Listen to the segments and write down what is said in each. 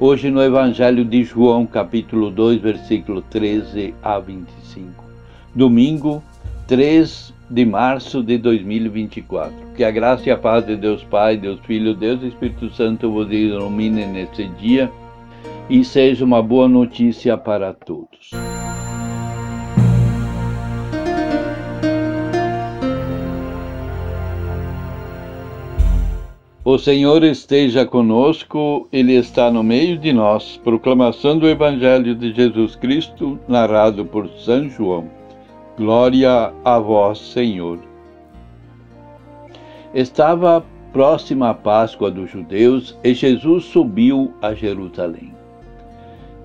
hoje no Evangelho de João, capítulo 2, versículo 13 a 25. Domingo, 3 de março de 2024. Que a graça e a paz de Deus Pai, Deus Filho, Deus Espírito Santo vos ilumine nesse dia e seja uma boa notícia para todos. O Senhor esteja conosco, Ele está no meio de nós. Proclamação do Evangelho de Jesus Cristo, narrado por São João. Glória a vós, Senhor. Estava próxima a Páscoa dos judeus e Jesus subiu a Jerusalém.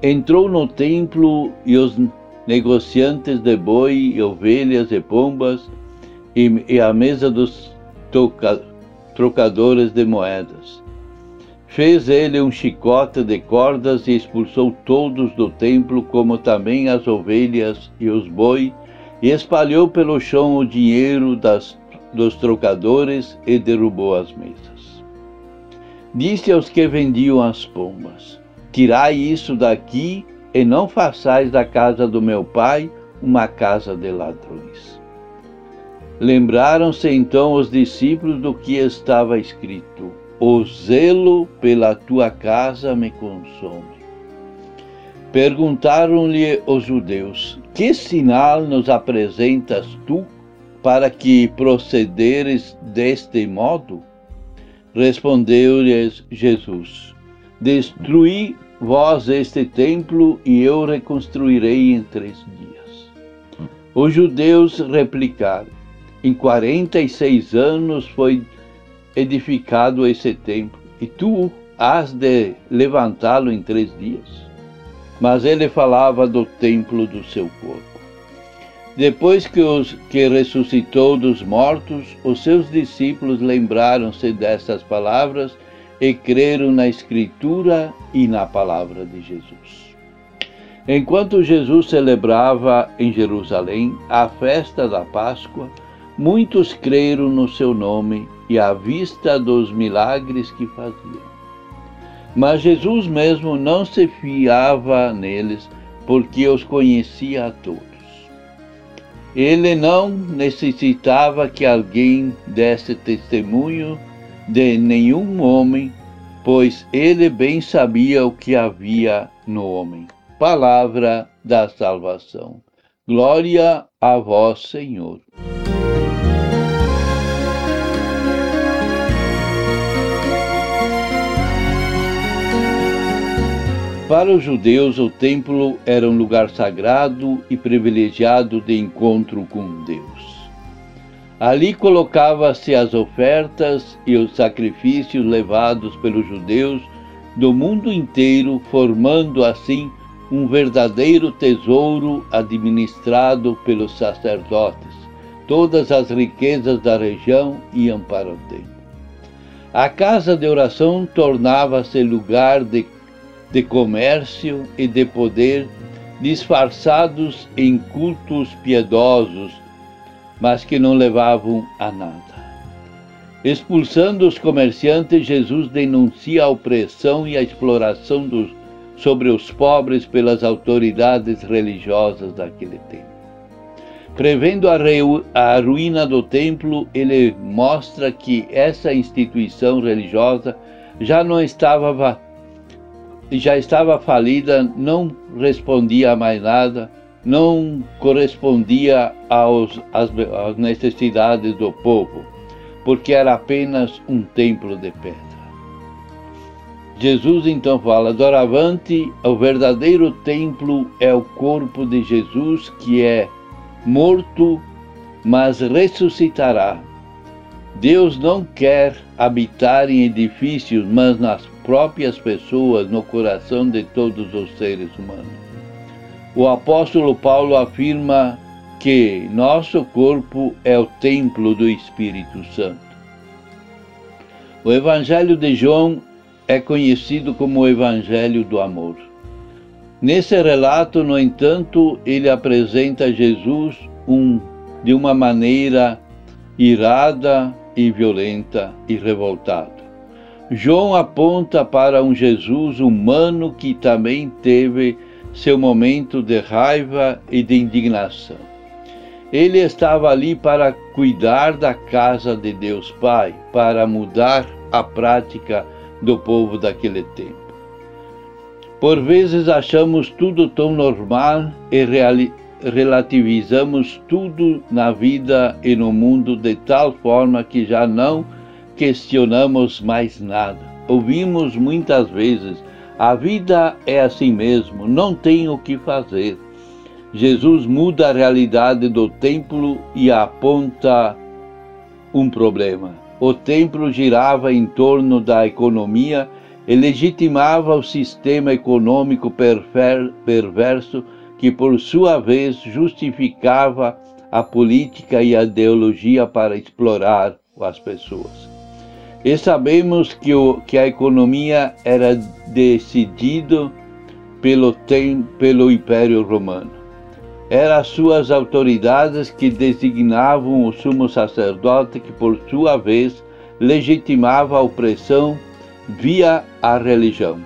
Entrou no templo e os negociantes de boi, ovelhas e pombas e, e a mesa dos tocadores trocadores de moedas. Fez ele um chicote de cordas e expulsou todos do templo, como também as ovelhas e os boi, e espalhou pelo chão o dinheiro das, dos trocadores e derrubou as mesas. Disse aos que vendiam as pombas: Tirai isso daqui e não façais da casa do meu pai uma casa de ladrões. Lembraram-se então os discípulos do que estava escrito: O zelo pela tua casa me consome. Perguntaram-lhe os judeus: Que sinal nos apresentas tu para que procederes deste modo? Respondeu-lhes Jesus: Destruí vós este templo e eu reconstruirei em três dias. Os judeus replicaram: em 46 anos foi edificado esse templo, e tu has de levantá-lo em três dias. Mas ele falava do templo do seu corpo. Depois que, os, que ressuscitou dos mortos, os seus discípulos lembraram-se dessas palavras e creram na Escritura e na palavra de Jesus. Enquanto Jesus celebrava em Jerusalém a festa da Páscoa, Muitos creram no seu nome e à vista dos milagres que faziam. Mas Jesus mesmo não se fiava neles, porque os conhecia a todos. Ele não necessitava que alguém desse testemunho de nenhum homem, pois ele bem sabia o que havia no homem. Palavra da salvação. Glória a vós, Senhor. Para os judeus, o templo era um lugar sagrado e privilegiado de encontro com Deus. Ali colocava-se as ofertas e os sacrifícios levados pelos judeus do mundo inteiro, formando assim um verdadeiro tesouro administrado pelos sacerdotes. Todas as riquezas da região iam para o templo. A casa de oração tornava-se lugar de de comércio e de poder, disfarçados em cultos piedosos, mas que não levavam a nada. Expulsando os comerciantes, Jesus denuncia a opressão e a exploração dos, sobre os pobres pelas autoridades religiosas daquele tempo. Prevendo a, a ruína do templo, ele mostra que essa instituição religiosa já não estava já estava falida, não respondia a mais nada, não correspondia aos, às, às necessidades do povo, porque era apenas um templo de pedra. Jesus então fala: doravante, o verdadeiro templo é o corpo de Jesus que é morto, mas ressuscitará. Deus não quer habitar em edifícios, mas nas próprias pessoas no coração de todos os seres humanos. O apóstolo Paulo afirma que nosso corpo é o templo do Espírito Santo. O Evangelho de João é conhecido como o Evangelho do Amor. Nesse relato, no entanto, ele apresenta Jesus um, de uma maneira irada e violenta e revoltada. João aponta para um Jesus humano que também teve seu momento de raiva e de indignação. Ele estava ali para cuidar da casa de Deus Pai, para mudar a prática do povo daquele tempo. Por vezes achamos tudo tão normal e relativizamos tudo na vida e no mundo de tal forma que já não questionamos mais nada. Ouvimos muitas vezes: a vida é assim mesmo, não tem o que fazer. Jesus muda a realidade do templo e aponta um problema. O templo girava em torno da economia e legitimava o sistema econômico perverso que, por sua vez, justificava a política e a ideologia para explorar as pessoas. E sabemos que, o, que a economia era decidida pelo, pelo Império Romano. Eram as suas autoridades que designavam o sumo sacerdote, que por sua vez legitimava a opressão via a religião,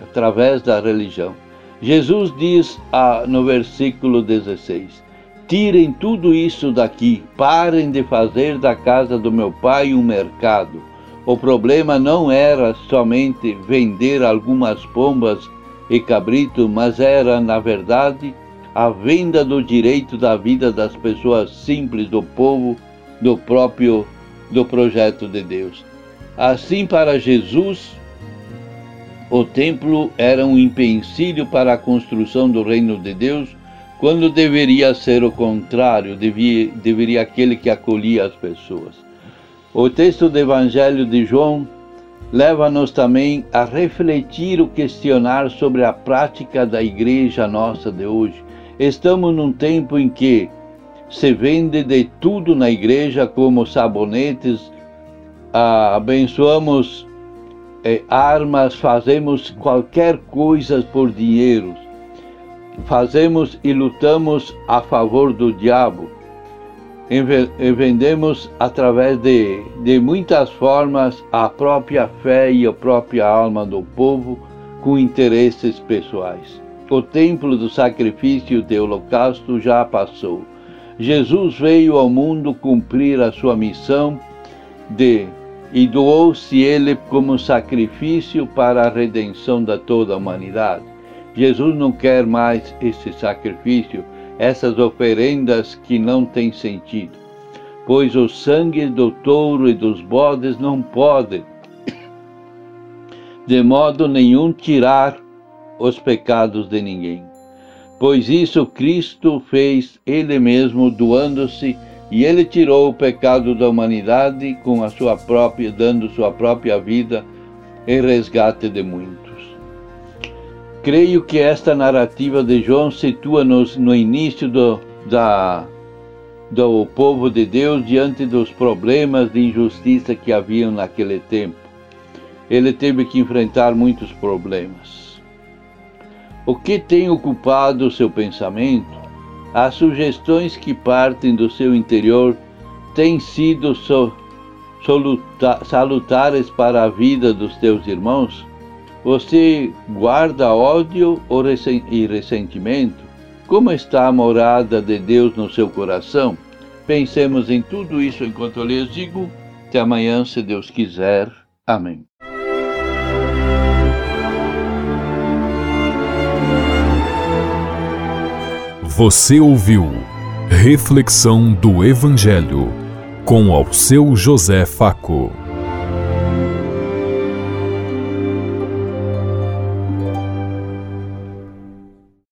através da religião. Jesus diz ah, no versículo 16: Tirem tudo isso daqui, parem de fazer da casa do meu pai um mercado o problema não era somente vender algumas pombas e cabrito, mas era, na verdade, a venda do direito da vida das pessoas simples do povo, do próprio do projeto de Deus. Assim, para Jesus, o templo era um empecilho para a construção do reino de Deus, quando deveria ser o contrário, devia, deveria aquele que acolhia as pessoas. O texto do Evangelho de João leva-nos também a refletir ou questionar sobre a prática da igreja nossa de hoje. Estamos num tempo em que se vende de tudo na igreja, como sabonetes, abençoamos eh, armas, fazemos qualquer coisa por dinheiro, fazemos e lutamos a favor do diabo vendemos através de, de muitas formas a própria fé e a própria alma do povo com interesses pessoais. O templo do sacrifício de holocausto já passou. Jesus veio ao mundo cumprir a sua missão de e doou-se ele como sacrifício para a redenção de toda a humanidade. Jesus não quer mais esse sacrifício, essas oferendas que não têm sentido, pois o sangue do touro e dos bodes não pode, de modo nenhum, tirar os pecados de ninguém. Pois isso Cristo fez Ele mesmo, doando-se, e Ele tirou o pecado da humanidade com a sua própria, dando sua própria vida em resgate de muitos. Creio que esta narrativa de João situa-nos no início do, da, do povo de Deus diante dos problemas de injustiça que haviam naquele tempo. Ele teve que enfrentar muitos problemas. O que tem ocupado o seu pensamento? As sugestões que partem do seu interior têm sido so, salutares para a vida dos teus irmãos? Você guarda ódio e ressentimento? Como está a morada de Deus no seu coração? Pensemos em tudo isso enquanto eu lhes digo. Até amanhã, se Deus quiser. Amém. Você ouviu Reflexão do Evangelho com ao seu José Faco.